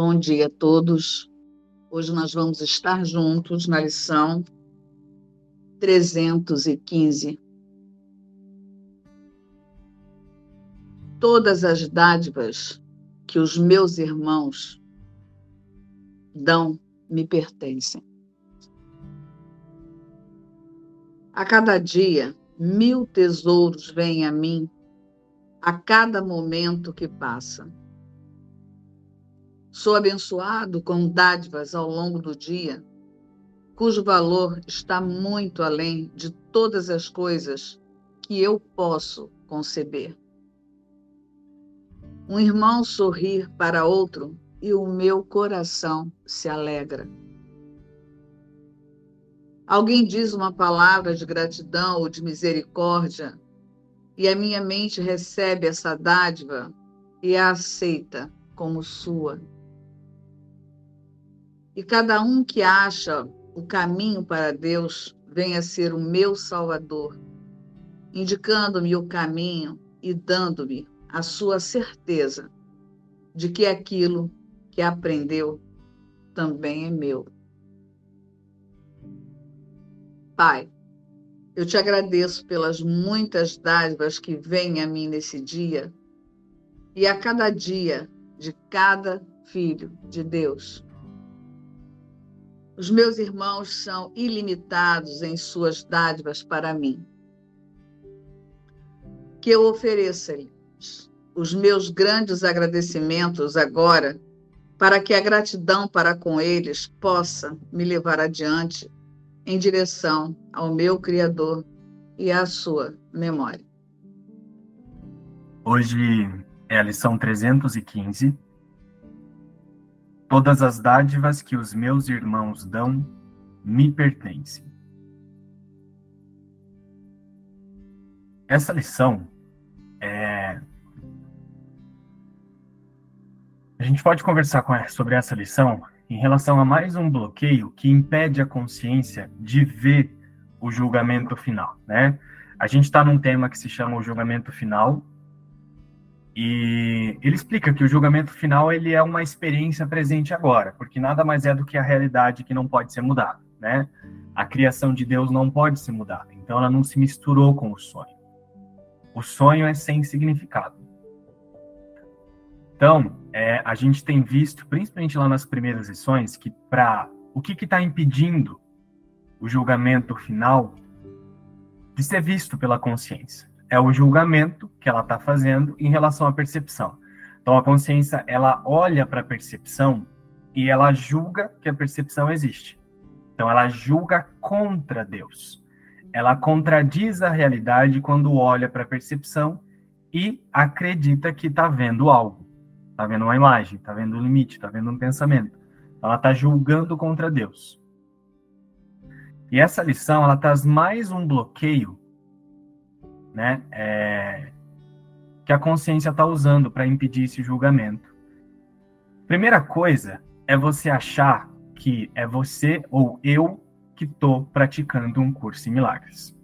Bom dia a todos. Hoje nós vamos estar juntos na lição 315. Todas as dádivas que os meus irmãos dão me pertencem. A cada dia, mil tesouros vêm a mim, a cada momento que passa. Sou abençoado com dádivas ao longo do dia, cujo valor está muito além de todas as coisas que eu posso conceber. Um irmão sorrir para outro e o meu coração se alegra. Alguém diz uma palavra de gratidão ou de misericórdia e a minha mente recebe essa dádiva e a aceita como sua. E cada um que acha o caminho para Deus venha ser o meu Salvador, indicando-me o caminho e dando-me a sua certeza de que aquilo que aprendeu também é meu. Pai, eu te agradeço pelas muitas dádivas que vêm a mim nesse dia e a cada dia de cada filho de Deus. Os meus irmãos são ilimitados em suas dádivas para mim. Que eu ofereça-lhes os meus grandes agradecimentos agora, para que a gratidão para com eles possa me levar adiante em direção ao meu Criador e à sua memória. Hoje é a lição 315 Todas as dádivas que os meus irmãos dão me pertencem. Essa lição é. A gente pode conversar sobre essa lição em relação a mais um bloqueio que impede a consciência de ver o julgamento final, né? A gente está num tema que se chama o julgamento final, e ele explica que o julgamento final ele é uma experiência presente agora, porque nada mais é do que a realidade que não pode ser mudada, né? A criação de Deus não pode ser mudada, então ela não se misturou com o sonho. O sonho é sem significado. Então, é, a gente tem visto, principalmente lá nas primeiras lições, que para o que está impedindo o julgamento final de ser visto pela consciência? É o julgamento que ela está fazendo em relação à percepção. Então, a consciência, ela olha para a percepção e ela julga que a percepção existe. Então, ela julga contra Deus. Ela contradiz a realidade quando olha para a percepção e acredita que está vendo algo. Está vendo uma imagem, está vendo um limite, está vendo um pensamento. Ela está julgando contra Deus. E essa lição, ela traz mais um bloqueio né, é, que a consciência está usando para impedir esse julgamento. Primeira coisa é você achar que é você ou eu que estou praticando um curso em milagres.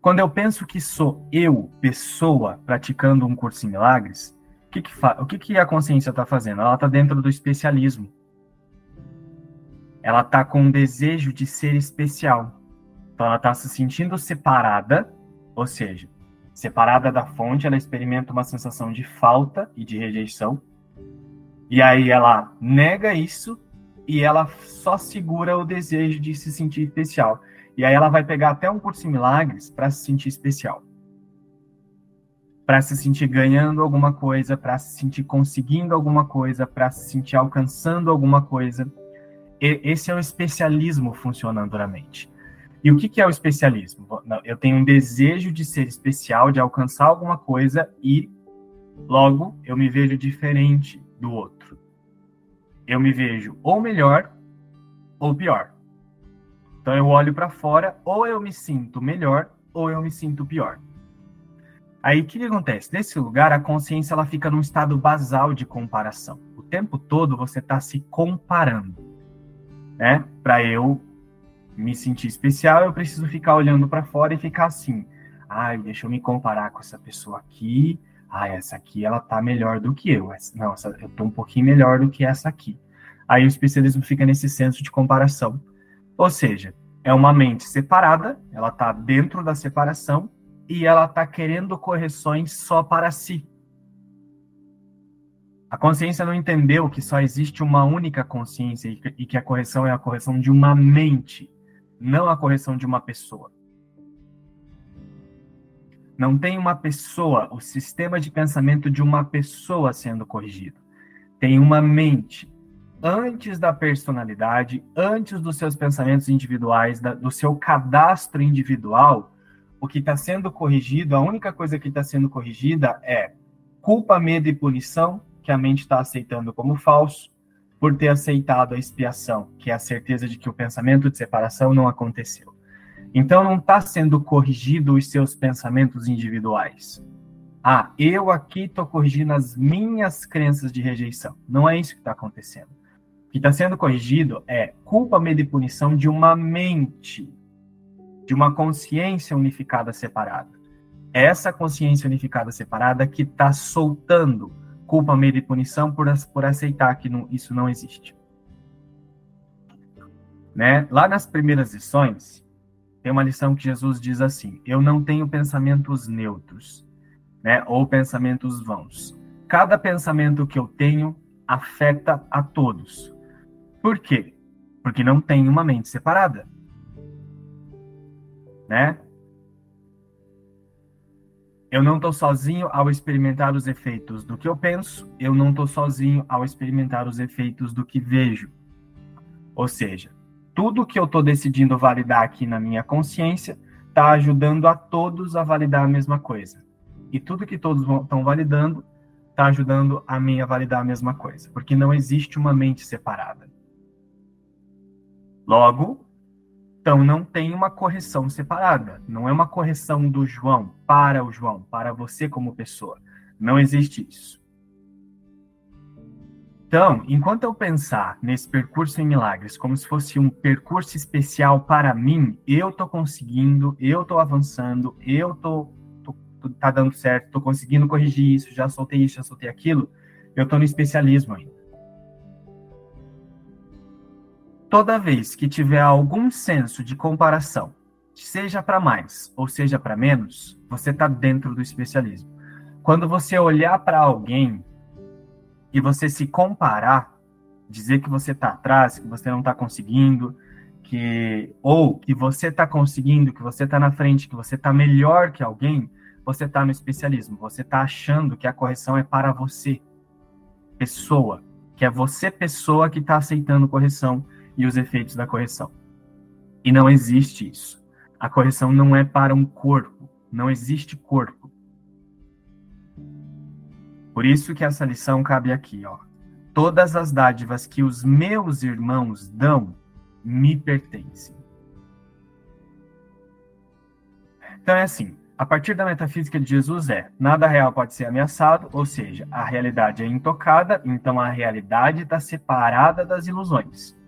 Quando eu penso que sou eu, pessoa, praticando um curso em milagres, o que, que, o que, que a consciência está fazendo? Ela está dentro do especialismo. Ela está com um desejo de ser especial. Então ela está se sentindo separada ou seja, separada da fonte, ela experimenta uma sensação de falta e de rejeição. E aí ela nega isso e ela só segura o desejo de se sentir especial. E aí ela vai pegar até um curso em milagres para se sentir especial. Para se sentir ganhando alguma coisa, para se sentir conseguindo alguma coisa, para se sentir alcançando alguma coisa. E esse é o especialismo funcionando na mente. E o que, que é o especialismo? Eu tenho um desejo de ser especial, de alcançar alguma coisa e logo eu me vejo diferente do outro. Eu me vejo ou melhor ou pior. Então eu olho para fora, ou eu me sinto melhor ou eu me sinto pior. Aí o que, que, acontece? Nesse lugar, a consciência ela fica num estado basal de comparação. O tempo todo você está se comparando, né? Para eu me sentir especial, eu preciso ficar olhando para fora e ficar assim. Ai, deixa eu me comparar com essa pessoa aqui. Ah, essa aqui ela tá melhor do que eu. Não, essa, eu tô um pouquinho melhor do que essa aqui. Aí o especialismo fica nesse senso de comparação. Ou seja, é uma mente separada, ela está dentro da separação e ela está querendo correções só para si. A consciência não entendeu que só existe uma única consciência e que a correção é a correção de uma mente, não a correção de uma pessoa. Não tem uma pessoa, o sistema de pensamento de uma pessoa sendo corrigido. Tem uma mente antes da personalidade, antes dos seus pensamentos individuais, da, do seu cadastro individual, o que está sendo corrigido, a única coisa que está sendo corrigida é culpa, medo e punição, que a mente está aceitando como falso, por ter aceitado a expiação, que é a certeza de que o pensamento de separação não aconteceu. Então não está sendo corrigido os seus pensamentos individuais. Ah, eu aqui estou corrigindo as minhas crenças de rejeição. Não é isso que está acontecendo que está sendo corrigido é culpa, medo e punição de uma mente, de uma consciência unificada separada. Essa consciência unificada separada que está soltando culpa, medo e punição por, por aceitar que não, isso não existe. Né? Lá nas primeiras lições, tem uma lição que Jesus diz assim: Eu não tenho pensamentos neutros, né? ou pensamentos vãos. Cada pensamento que eu tenho afeta a todos. Por quê? Porque não tem uma mente separada. Né? Eu não estou sozinho ao experimentar os efeitos do que eu penso, eu não estou sozinho ao experimentar os efeitos do que vejo. Ou seja, tudo que eu estou decidindo validar aqui na minha consciência está ajudando a todos a validar a mesma coisa. E tudo que todos estão validando está ajudando a mim a validar a mesma coisa, porque não existe uma mente separada. Logo, então não tem uma correção separada. Não é uma correção do João para o João, para você como pessoa. Não existe isso. Então, enquanto eu pensar nesse percurso em milagres como se fosse um percurso especial para mim, eu estou conseguindo, eu estou avançando, eu tô, tô, tá dando certo, estou conseguindo corrigir isso, já soltei isso, já soltei aquilo, eu estou no especialismo ainda. Toda vez que tiver algum senso de comparação, seja para mais ou seja para menos, você está dentro do especialismo. Quando você olhar para alguém e você se comparar, dizer que você está atrás, que você não está conseguindo, que ou que você está conseguindo, que você está na frente, que você está melhor que alguém, você está no especialismo. Você está achando que a correção é para você, pessoa, que é você pessoa que está aceitando correção e os efeitos da correção. E não existe isso. A correção não é para um corpo, não existe corpo. Por isso que essa lição cabe aqui, ó. Todas as dádivas que os meus irmãos dão me pertencem. Então é assim, a partir da metafísica de Jesus é, nada real pode ser ameaçado, ou seja, a realidade é intocada, então a realidade está separada das ilusões.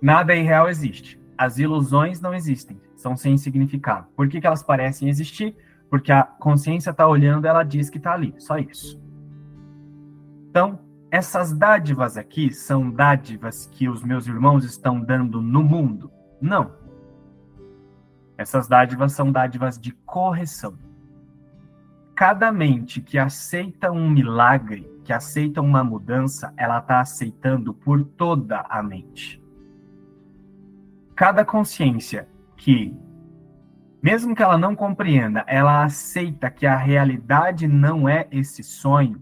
Nada irreal existe. As ilusões não existem, são sem significado. Por que, que elas parecem existir? Porque a consciência está olhando, ela diz que está ali, só isso. Então, essas dádivas aqui são dádivas que os meus irmãos estão dando no mundo? Não. Essas dádivas são dádivas de correção. Cada mente que aceita um milagre, que aceita uma mudança, ela está aceitando por toda a mente cada consciência que, mesmo que ela não compreenda, ela aceita que a realidade não é esse sonho,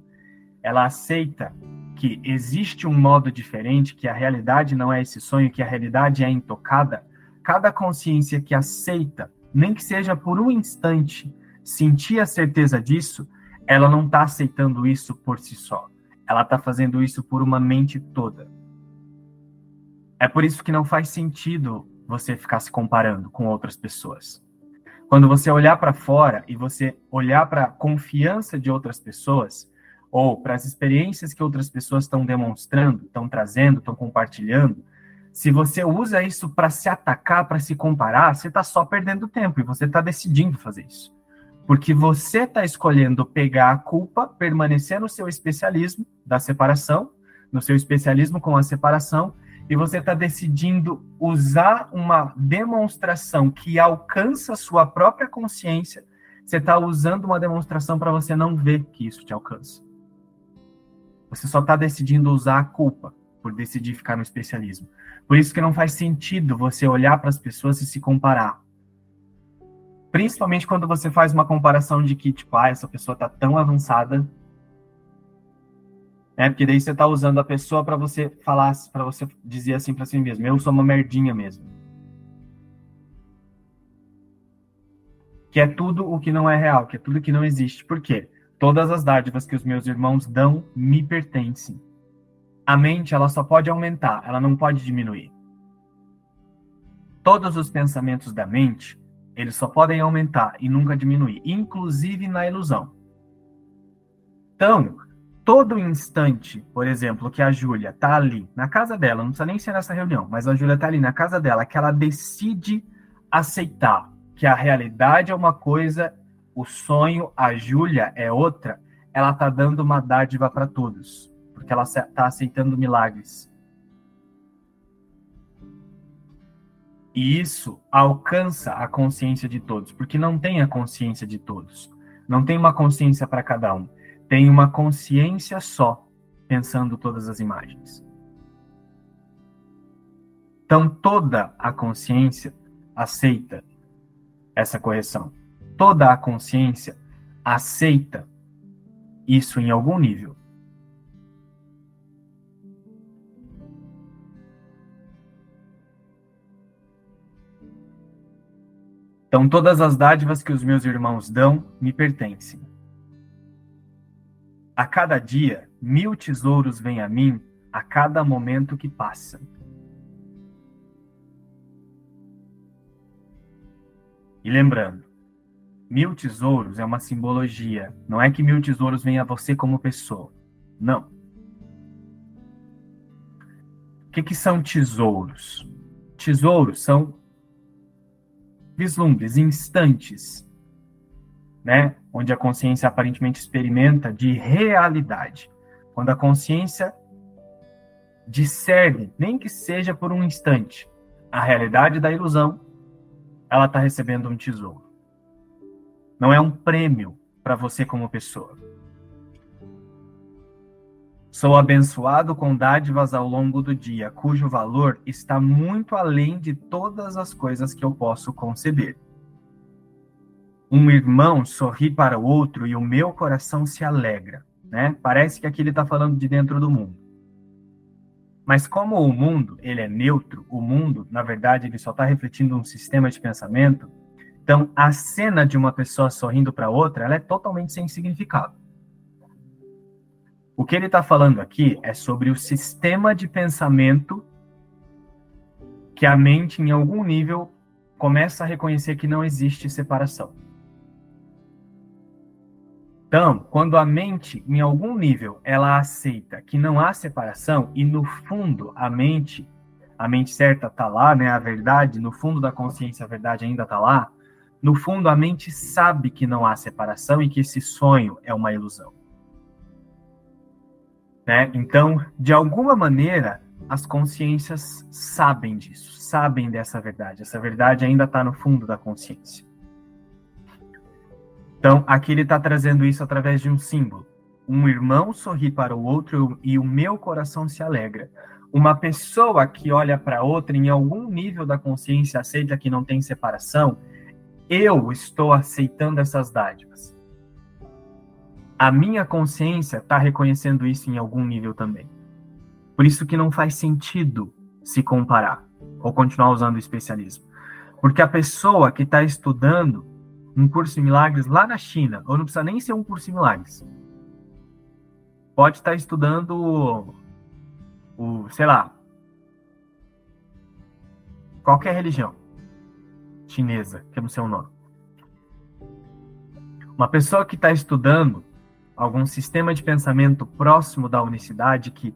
ela aceita que existe um modo diferente, que a realidade não é esse sonho, que a realidade é intocada, cada consciência que aceita, nem que seja por um instante, sentir a certeza disso, ela não está aceitando isso por si só. Ela está fazendo isso por uma mente toda. É por isso que não faz sentido você ficar se comparando com outras pessoas. Quando você olhar para fora e você olhar para a confiança de outras pessoas, ou para as experiências que outras pessoas estão demonstrando, estão trazendo, estão compartilhando, se você usa isso para se atacar, para se comparar, você está só perdendo tempo e você está decidindo fazer isso. Porque você está escolhendo pegar a culpa, permanecer no seu especialismo da separação, no seu especialismo com a separação, e você está decidindo usar uma demonstração que alcança a sua própria consciência, você está usando uma demonstração para você não ver que isso te alcança. Você só está decidindo usar a culpa por decidir ficar no especialismo. Por isso que não faz sentido você olhar para as pessoas e se comparar. Principalmente quando você faz uma comparação de que, tipo, ah, essa pessoa está tão avançada. É, porque daí você está usando a pessoa para você falar, para você dizer assim para si mesmo, eu sou uma merdinha mesmo. Que é tudo o que não é real, que é tudo que não existe. Por quê? Todas as dádivas que os meus irmãos dão me pertencem. A mente, ela só pode aumentar, ela não pode diminuir. Todos os pensamentos da mente, eles só podem aumentar e nunca diminuir, inclusive na ilusão. Então, todo instante, por exemplo, que a Júlia tá ali na casa dela, não precisa nem ser nessa reunião, mas a Júlia tá ali na casa dela, que ela decide aceitar que a realidade é uma coisa, o sonho, a Júlia é outra, ela tá dando uma dádiva para todos porque ela está aceitando milagres. E isso alcança a consciência de todos, porque não tem a consciência de todos. Não tem uma consciência para cada um. Tem uma consciência só, pensando todas as imagens. Então, toda a consciência aceita essa correção. Toda a consciência aceita isso em algum nível. Então todas as dádivas que os meus irmãos dão me pertencem. A cada dia, mil tesouros vêm a mim a cada momento que passa. E lembrando, mil tesouros é uma simbologia. Não é que mil tesouros venham a você como pessoa. Não. O que, que são tesouros? Tesouros são vislumbres, instantes, né? Onde a consciência aparentemente experimenta de realidade. Quando a consciência discerne, nem que seja por um instante, a realidade da ilusão, ela está recebendo um tesouro. Não é um prêmio para você como pessoa. Sou abençoado com dádivas ao longo do dia, cujo valor está muito além de todas as coisas que eu posso conceber. Um irmão sorri para o outro e o meu coração se alegra. Né? Parece que aqui ele está falando de dentro do mundo. Mas como o mundo ele é neutro, o mundo, na verdade, ele só está refletindo um sistema de pensamento. Então, a cena de uma pessoa sorrindo para outra, ela é totalmente sem significado. O que ele está falando aqui é sobre o sistema de pensamento que a mente, em algum nível, começa a reconhecer que não existe separação. Então, quando a mente, em algum nível, ela aceita que não há separação, e no fundo a mente, a mente certa está lá, né, a verdade, no fundo da consciência a verdade ainda está lá, no fundo a mente sabe que não há separação e que esse sonho é uma ilusão. Né? Então, de alguma maneira, as consciências sabem disso, sabem dessa verdade. Essa verdade ainda está no fundo da consciência. Então, aqui ele está trazendo isso através de um símbolo. Um irmão sorri para o outro e o meu coração se alegra. Uma pessoa que olha para outra em algum nível da consciência aceita que não tem separação, eu estou aceitando essas dádivas a minha consciência está reconhecendo isso em algum nível também. Por isso que não faz sentido se comparar ou continuar usando o especialismo. Porque a pessoa que está estudando um curso de milagres lá na China, ou não precisa nem ser um curso de milagres, pode estar estudando o, o, sei lá, qualquer religião chinesa, que eu não sei o nome. Uma pessoa que está estudando algum sistema de pensamento próximo da unicidade que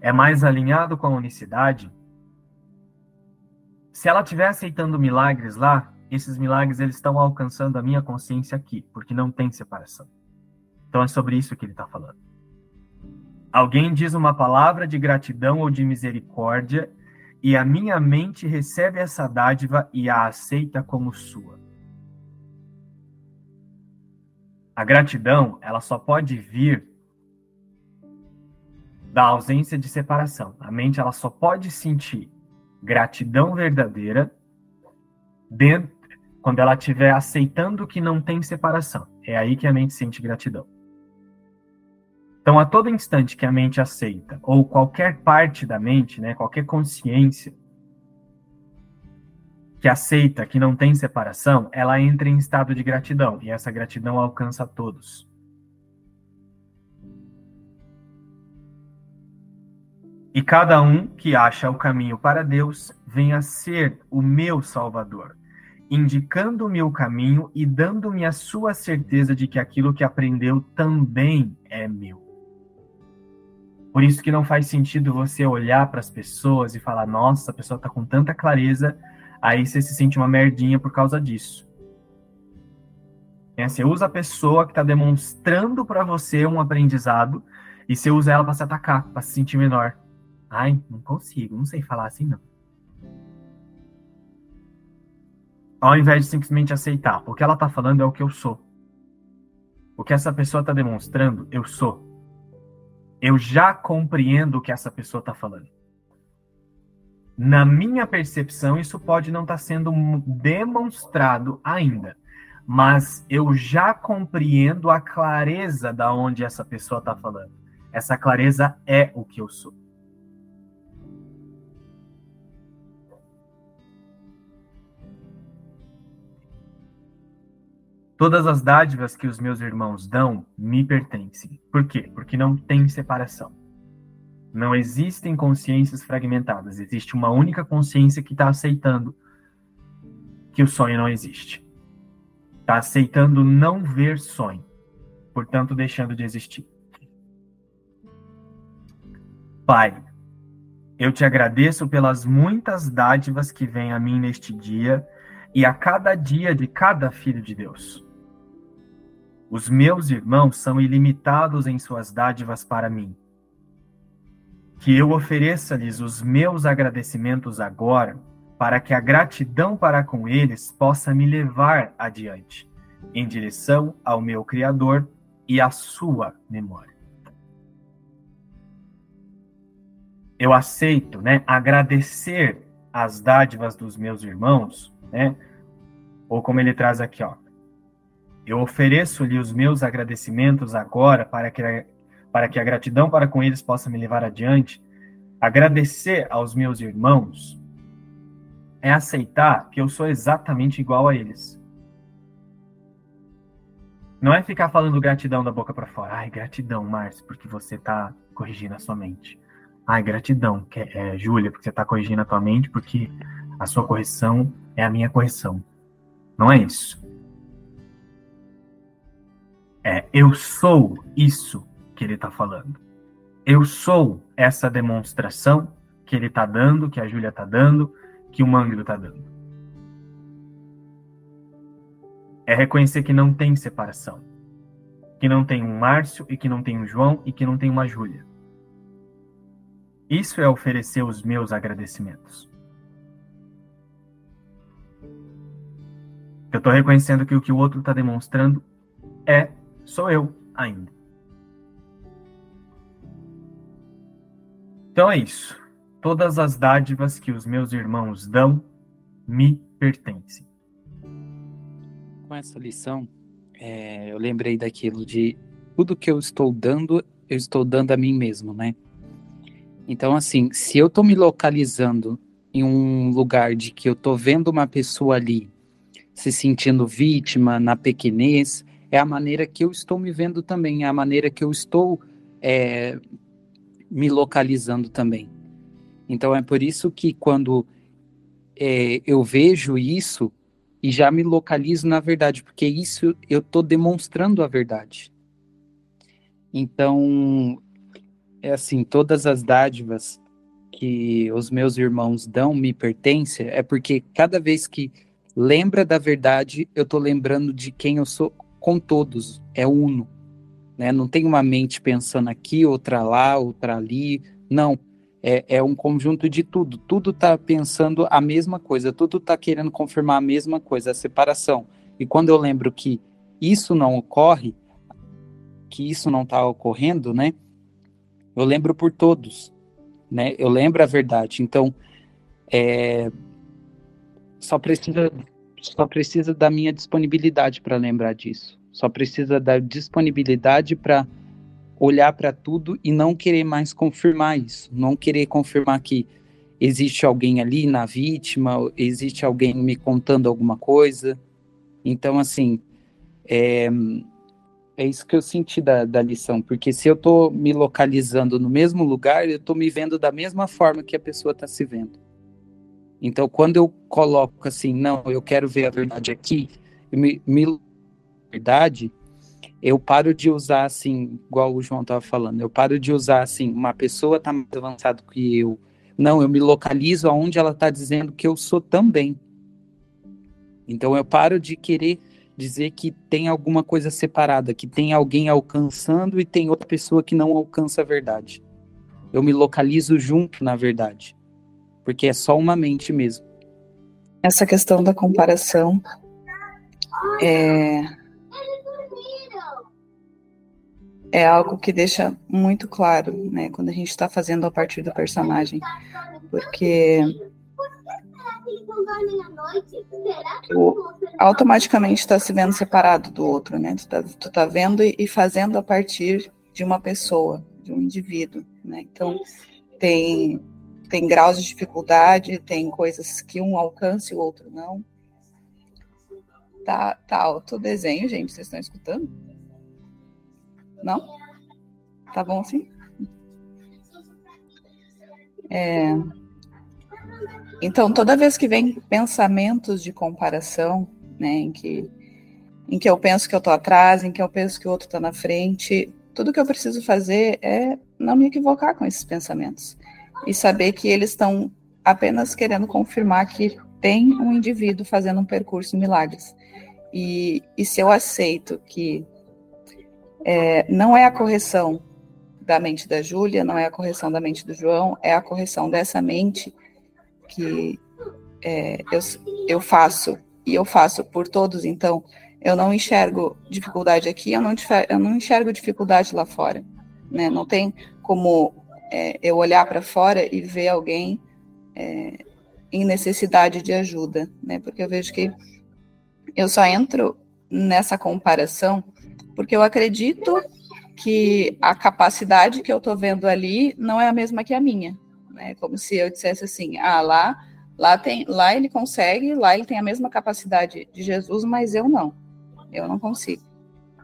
é mais alinhado com a unicidade, se ela estiver aceitando milagres lá, esses milagres eles estão alcançando a minha consciência aqui, porque não tem separação. Então é sobre isso que ele está falando. Alguém diz uma palavra de gratidão ou de misericórdia e a minha mente recebe essa dádiva e a aceita como sua. A gratidão, ela só pode vir da ausência de separação. A mente ela só pode sentir gratidão verdadeira dentro, quando ela estiver aceitando que não tem separação. É aí que a mente sente gratidão. Então, a todo instante que a mente aceita, ou qualquer parte da mente, né, qualquer consciência que aceita que não tem separação, ela entra em estado de gratidão, e essa gratidão alcança todos. E cada um que acha o caminho para Deus vem a ser o meu Salvador, indicando-me o caminho e dando-me a sua certeza de que aquilo que aprendeu também é meu. Por isso que não faz sentido você olhar para as pessoas e falar, nossa, a pessoa está com tanta clareza, aí você se sente uma merdinha por causa disso. Você usa a pessoa que está demonstrando para você um aprendizado e você usa ela para se atacar, para se sentir menor. Ai, não consigo, não sei falar assim não. Ao invés de simplesmente aceitar, o que ela está falando é o que eu sou. O que essa pessoa está demonstrando, eu sou eu já compreendo o que essa pessoa está falando. Na minha percepção, isso pode não estar tá sendo demonstrado ainda, mas eu já compreendo a clareza da onde essa pessoa está falando. Essa clareza é o que eu sou. Todas as dádivas que os meus irmãos dão me pertencem. Por quê? Porque não tem separação. Não existem consciências fragmentadas. Existe uma única consciência que está aceitando que o sonho não existe. Está aceitando não ver sonho, portanto, deixando de existir. Pai, eu te agradeço pelas muitas dádivas que vêm a mim neste dia e a cada dia de cada filho de Deus. Os meus irmãos são ilimitados em suas dádivas para mim. Que eu ofereça-lhes os meus agradecimentos agora, para que a gratidão para com eles possa me levar adiante, em direção ao meu Criador e à sua memória. Eu aceito, né, agradecer as dádivas dos meus irmãos, né? Ou como ele traz aqui, ó, eu ofereço-lhe os meus agradecimentos agora para que, a, para que a gratidão para com eles possa me levar adiante. Agradecer aos meus irmãos é aceitar que eu sou exatamente igual a eles. Não é ficar falando gratidão da boca para fora. Ai, gratidão, Márcio, porque você está corrigindo a sua mente. Ai, gratidão, que é, Júlia, porque você está corrigindo a tua mente, porque a sua correção é a minha correção. Não é isso. É, eu sou isso que ele está falando. Eu sou essa demonstração que ele está dando, que a Júlia está dando, que o Mangro está dando. É reconhecer que não tem separação. Que não tem um Márcio e que não tem um João e que não tem uma Júlia. Isso é oferecer os meus agradecimentos. Eu estou reconhecendo que o que o outro está demonstrando é sou eu ainda. Então é isso. Todas as dádivas que os meus irmãos dão me pertencem. Com essa lição, é, eu lembrei daquilo de tudo que eu estou dando, eu estou dando a mim mesmo, né? Então, assim, se eu estou me localizando em um lugar de que eu estou vendo uma pessoa ali se sentindo vítima, na pequenez, é a maneira que eu estou me vendo também, é a maneira que eu estou é, me localizando também. Então é por isso que quando é, eu vejo isso e já me localizo na verdade, porque isso eu estou demonstrando a verdade. Então, é assim, todas as dádivas que os meus irmãos dão me pertencem, é porque cada vez que lembra da verdade, eu estou lembrando de quem eu sou com todos, é uno. Né? Não tem uma mente pensando aqui, outra lá, outra ali. Não. É, é um conjunto de tudo. Tudo está pensando a mesma coisa, tudo está querendo confirmar a mesma coisa, a separação. E quando eu lembro que isso não ocorre, que isso não está ocorrendo, né? Eu lembro por todos, né? Eu lembro a verdade. Então, é, só precisa só precisa da minha disponibilidade para lembrar disso. Só precisa da disponibilidade para olhar para tudo e não querer mais confirmar isso, não querer confirmar que existe alguém ali na vítima, existe alguém me contando alguma coisa. Então, assim, é, é isso que eu senti da, da lição, porque se eu estou me localizando no mesmo lugar, eu estou me vendo da mesma forma que a pessoa está se vendo. Então, quando eu coloco assim, não, eu quero ver a verdade aqui, me, me verdade, eu paro de usar assim, igual o João estava falando, eu paro de usar assim, uma pessoa está mais avançada que eu. Não, eu me localizo aonde ela está dizendo que eu sou também. Então eu paro de querer dizer que tem alguma coisa separada, que tem alguém alcançando e tem outra pessoa que não alcança a verdade. Eu me localizo junto na verdade porque é só uma mente mesmo. Essa questão da comparação é, é algo que deixa muito claro, né, quando a gente está fazendo a partir do personagem, porque tu automaticamente está se vendo separado do outro, né? Tu está tu tá vendo e fazendo a partir de uma pessoa, de um indivíduo, né? Então tem tem graus de dificuldade, tem coisas que um alcança e o outro não. Tá, tá alto o desenho, gente, vocês estão escutando? Não? Tá bom assim? É... Então, toda vez que vem pensamentos de comparação, né, em que, em que eu penso que eu estou atrás, em que eu penso que o outro está na frente, tudo que eu preciso fazer é não me equivocar com esses pensamentos e saber que eles estão apenas querendo confirmar que tem um indivíduo fazendo um percurso em milagres. E, e se eu aceito que é, não é a correção da mente da Júlia, não é a correção da mente do João, é a correção dessa mente que é, eu, eu faço e eu faço por todos, então eu não enxergo dificuldade aqui, eu não, eu não enxergo dificuldade lá fora. Né? Não tem como é, eu olhar para fora e ver alguém é, em necessidade de ajuda, né? Porque eu vejo que eu só entro nessa comparação porque eu acredito que a capacidade que eu estou vendo ali não é a mesma que a minha, né? Como se eu dissesse assim, ah, lá, lá tem, lá ele consegue, lá ele tem a mesma capacidade de Jesus, mas eu não, eu não consigo.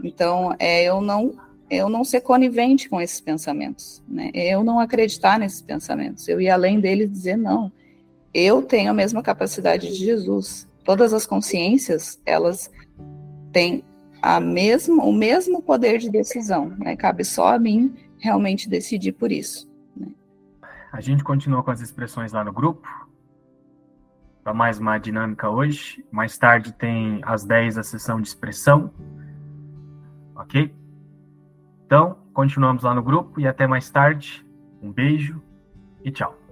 Então, é, eu não eu não ser conivente com esses pensamentos, né? Eu não acreditar nesses pensamentos, eu ir além deles dizer não. Eu tenho a mesma capacidade de Jesus. Todas as consciências, elas têm a mesma, o mesmo poder de decisão, né? Cabe só a mim realmente decidir por isso. Né? A gente continua com as expressões lá no grupo, para mais uma dinâmica hoje. Mais tarde tem às 10 a sessão de expressão. Ok? Então, continuamos lá no grupo e até mais tarde. Um beijo e tchau.